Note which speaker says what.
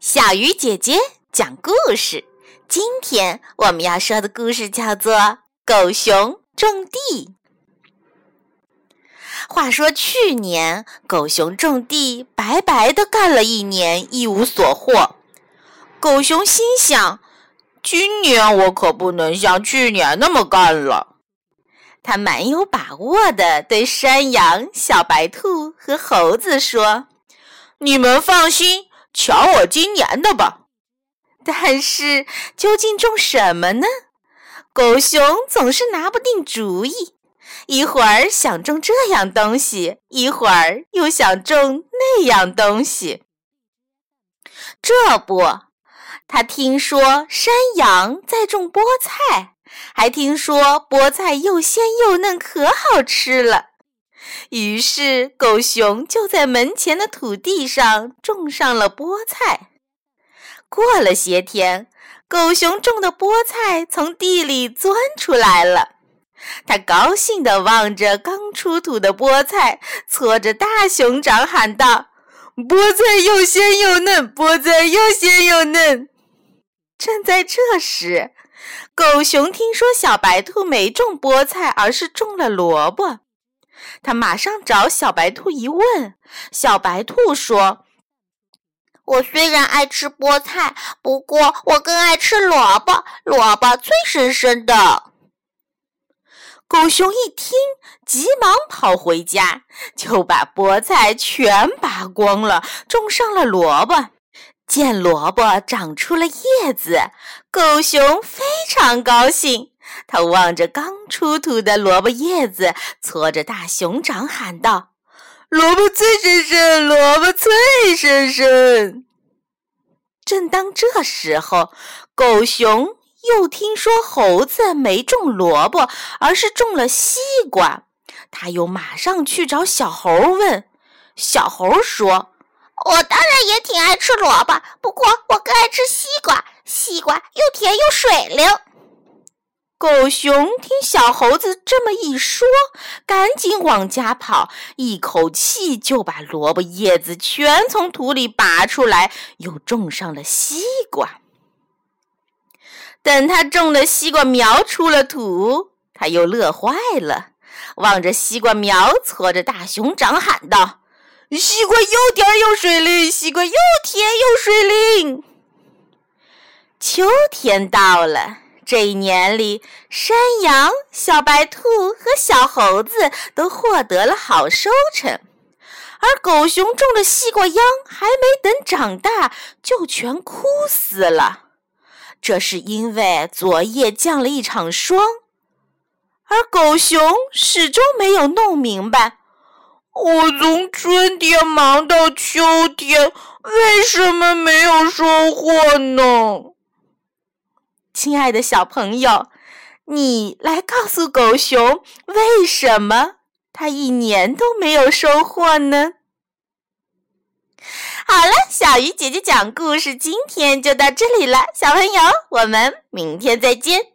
Speaker 1: 小鱼姐姐讲故事。今天我们要说的故事叫做《狗熊种地》。话说去年，狗熊种地白白的干了一年，一无所获。狗熊心想：今年我可不能像去年那么干了。他蛮有把握的对山羊、小白兔和猴子说：“你们放心。”瞧我今年的吧！但是究竟种什么呢？狗熊总是拿不定主意，一会儿想种这样东西，一会儿又想种那样东西。这不，他听说山羊在种菠菜，还听说菠菜又鲜又嫩，可好吃了。于是，狗熊就在门前的土地上种上了菠菜。过了些天，狗熊种的菠菜从地里钻出来了。它高兴地望着刚出土的菠菜，搓着大熊掌喊道：“菠菜又鲜又嫩，菠菜又鲜又嫩。”正在这时，狗熊听说小白兔没种菠菜，而是种了萝卜。他马上找小白兔一问，小白兔说：“
Speaker 2: 我虽然爱吃菠菜，不过我更爱吃萝卜，萝卜最神圣的。”
Speaker 1: 狗熊一听，急忙跑回家，就把菠菜全拔光了，种上了萝卜。见萝卜长出了叶子，狗熊非常高兴。他望着刚出土的萝卜叶子，搓着大熊掌喊道：“萝卜脆生生，萝卜脆生生！”正当这时候，狗熊又听说猴子没种萝卜，而是种了西瓜，他又马上去找小猴问。小猴说：“
Speaker 2: 我当然也挺爱吃萝卜，不过我更爱吃西瓜，西瓜又甜又水灵。”
Speaker 1: 狗熊听小猴子这么一说，赶紧往家跑，一口气就把萝卜叶子全从土里拔出来，又种上了西瓜。等他种的西瓜苗出了土，他又乐坏了，望着西瓜苗，搓着大熊掌喊道：“西瓜又甜又水灵，西瓜又甜又水灵。”秋天到了。这一年里，山羊、小白兔和小猴子都获得了好收成，而狗熊种的西瓜秧还没等长大，就全枯死了。这是因为昨夜降了一场霜，而狗熊始终没有弄明白：我从春天忙到秋天，为什么没有收获呢？亲爱的小朋友，你来告诉狗熊，为什么它一年都没有收获呢？好了，小鱼姐姐讲故事，今天就到这里了，小朋友，我们明天再见。